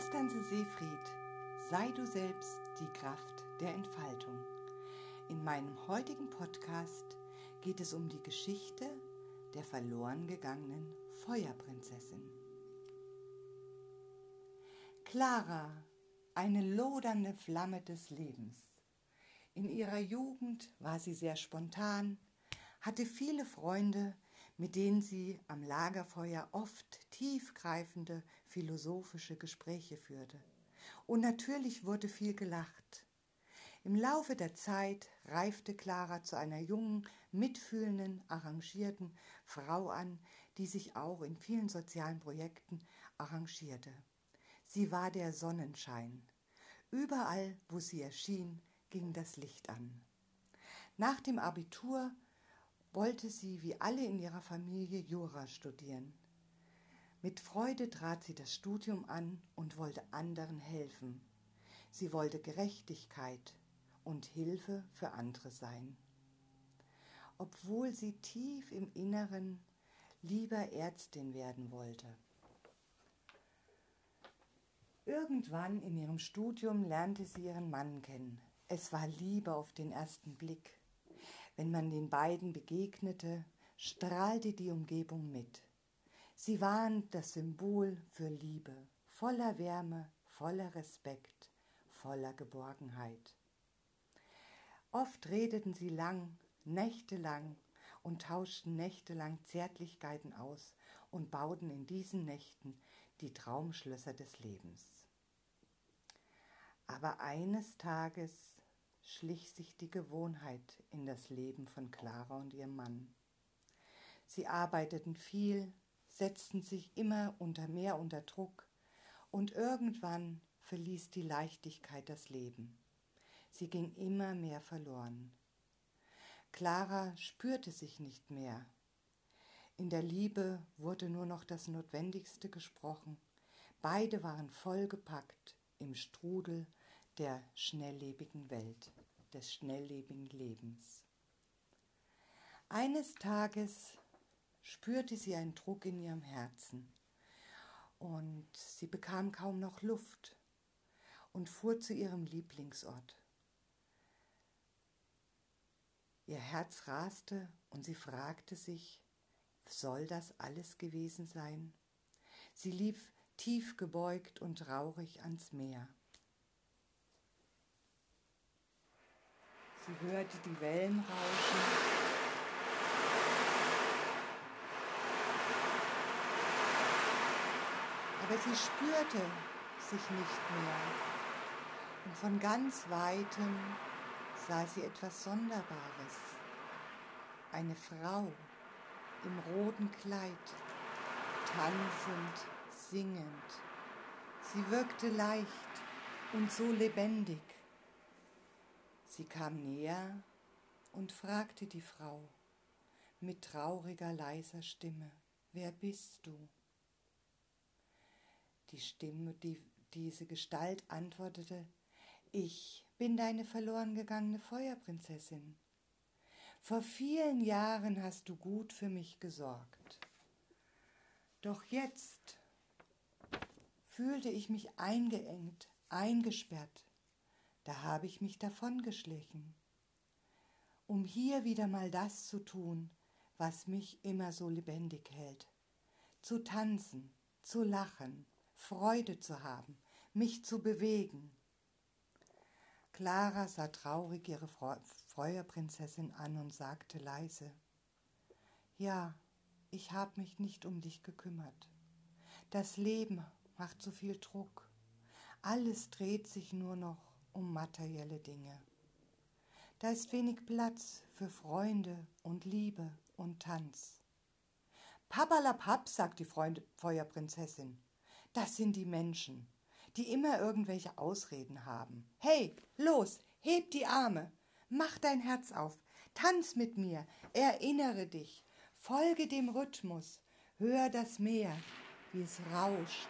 Konstanze Seefried, sei du selbst die Kraft der Entfaltung. In meinem heutigen Podcast geht es um die Geschichte der verloren gegangenen Feuerprinzessin. Clara, eine lodernde Flamme des Lebens. In ihrer Jugend war sie sehr spontan, hatte viele Freunde, mit denen sie am Lagerfeuer oft tiefgreifende philosophische Gespräche führte. Und natürlich wurde viel gelacht. Im Laufe der Zeit reifte Clara zu einer jungen, mitfühlenden, arrangierten Frau an, die sich auch in vielen sozialen Projekten arrangierte. Sie war der Sonnenschein. Überall, wo sie erschien, ging das Licht an. Nach dem Abitur wollte sie wie alle in ihrer Familie Jura studieren. Mit Freude trat sie das Studium an und wollte anderen helfen. Sie wollte Gerechtigkeit und Hilfe für andere sein. Obwohl sie tief im Inneren lieber Ärztin werden wollte. Irgendwann in ihrem Studium lernte sie ihren Mann kennen. Es war Liebe auf den ersten Blick. Wenn man den beiden begegnete, strahlte die Umgebung mit. Sie waren das Symbol für Liebe, voller Wärme, voller Respekt, voller Geborgenheit. Oft redeten sie lang, nächtelang und tauschten nächtelang Zärtlichkeiten aus und bauten in diesen Nächten die Traumschlösser des Lebens. Aber eines Tages schlich sich die Gewohnheit in das Leben von Clara und ihrem Mann. Sie arbeiteten viel, setzten sich immer unter mehr unter Druck, und irgendwann verließ die Leichtigkeit das Leben. Sie ging immer mehr verloren. Clara spürte sich nicht mehr. In der Liebe wurde nur noch das Notwendigste gesprochen. Beide waren vollgepackt im Strudel der schnelllebigen Welt, des schnelllebigen Lebens. Eines Tages spürte sie einen Druck in ihrem Herzen und sie bekam kaum noch Luft und fuhr zu ihrem Lieblingsort. Ihr Herz raste und sie fragte sich, soll das alles gewesen sein? Sie lief tief gebeugt und traurig ans Meer. Sie hörte die Wellen rauschen. Aber sie spürte sich nicht mehr. Und von ganz weitem sah sie etwas Sonderbares. Eine Frau im roten Kleid, tanzend, singend. Sie wirkte leicht und so lebendig. Sie kam näher und fragte die Frau mit trauriger, leiser Stimme, wer bist du? Die Stimme, die, diese Gestalt antwortete, ich bin deine verloren gegangene Feuerprinzessin. Vor vielen Jahren hast du gut für mich gesorgt. Doch jetzt fühlte ich mich eingeengt, eingesperrt da habe ich mich davongeschlichen, um hier wieder mal das zu tun, was mich immer so lebendig hält. Zu tanzen, zu lachen, Freude zu haben, mich zu bewegen. Clara sah traurig ihre Feuerprinzessin an und sagte leise, Ja, ich habe mich nicht um dich gekümmert. Das Leben macht so viel Druck. Alles dreht sich nur noch um materielle Dinge. Da ist wenig Platz für Freunde und Liebe und Tanz. Papalapap, sagt die Freund Feuerprinzessin, das sind die Menschen, die immer irgendwelche Ausreden haben. Hey, los, heb die Arme, mach dein Herz auf, tanz mit mir, erinnere dich, folge dem Rhythmus, hör das Meer, wie es rauscht,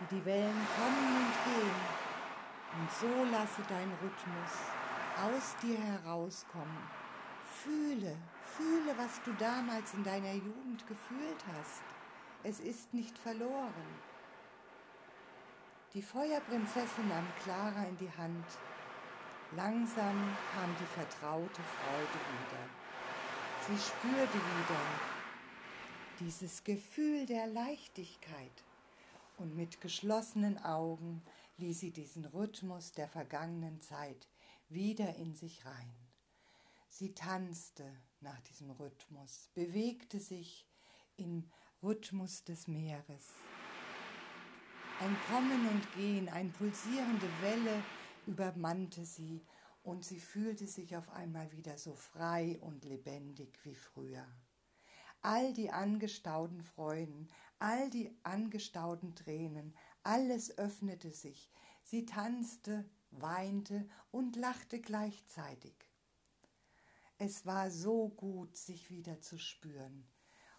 wie die Wellen kommen und gehen und so lasse dein Rhythmus aus dir herauskommen. Fühle, fühle, was du damals in deiner Jugend gefühlt hast. Es ist nicht verloren. Die Feuerprinzessin nahm Clara in die Hand. Langsam kam die vertraute Freude wieder. Sie spürte wieder dieses Gefühl der Leichtigkeit und mit geschlossenen Augen ließ sie diesen Rhythmus der vergangenen Zeit wieder in sich rein. Sie tanzte nach diesem Rhythmus, bewegte sich im Rhythmus des Meeres. Ein Kommen und Gehen, eine pulsierende Welle übermannte sie und sie fühlte sich auf einmal wieder so frei und lebendig wie früher. All die angestauten Freuden, all die angestauten Tränen, alles öffnete sich. Sie tanzte, weinte und lachte gleichzeitig. Es war so gut, sich wieder zu spüren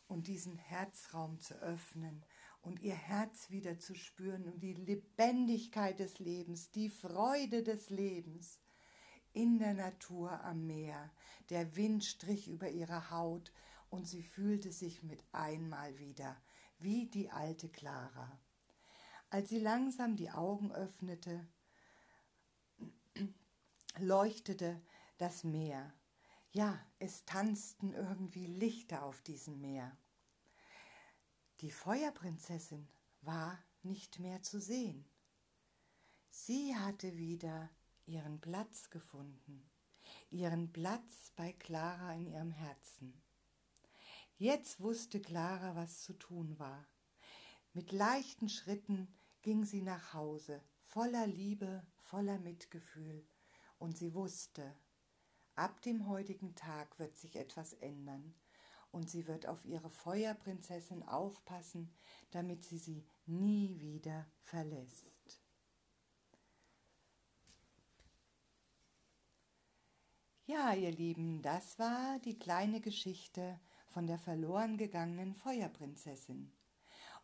und diesen Herzraum zu öffnen und ihr Herz wieder zu spüren und die Lebendigkeit des Lebens, die Freude des Lebens in der Natur am Meer. Der Wind strich über ihre Haut und sie fühlte sich mit einmal wieder wie die alte Clara. Als sie langsam die Augen öffnete, leuchtete das Meer. Ja, es tanzten irgendwie Lichter auf diesem Meer. Die Feuerprinzessin war nicht mehr zu sehen. Sie hatte wieder ihren Platz gefunden, ihren Platz bei Clara in ihrem Herzen. Jetzt wusste Clara, was zu tun war. Mit leichten Schritten ging sie nach Hause, voller Liebe, voller Mitgefühl, und sie wusste, ab dem heutigen Tag wird sich etwas ändern, und sie wird auf ihre Feuerprinzessin aufpassen, damit sie sie nie wieder verlässt. Ja, ihr Lieben, das war die kleine Geschichte von der verloren gegangenen Feuerprinzessin.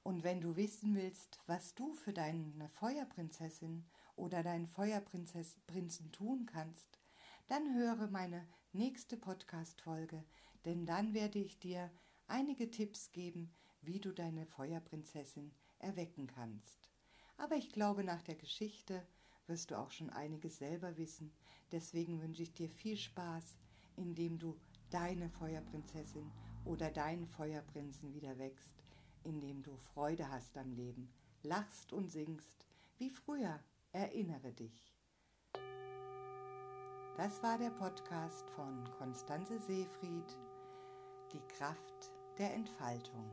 Und wenn du wissen willst, was du für deine Feuerprinzessin oder deinen Feuerprinzen tun kannst, dann höre meine nächste Podcast-Folge, denn dann werde ich dir einige Tipps geben, wie du deine Feuerprinzessin erwecken kannst. Aber ich glaube, nach der Geschichte wirst du auch schon einiges selber wissen. Deswegen wünsche ich dir viel Spaß, indem du deine Feuerprinzessin oder deinen Feuerprinzen wieder wächst, indem du Freude hast am Leben, lachst und singst, wie früher, erinnere dich. Das war der Podcast von Konstanze Seefried, die Kraft der Entfaltung.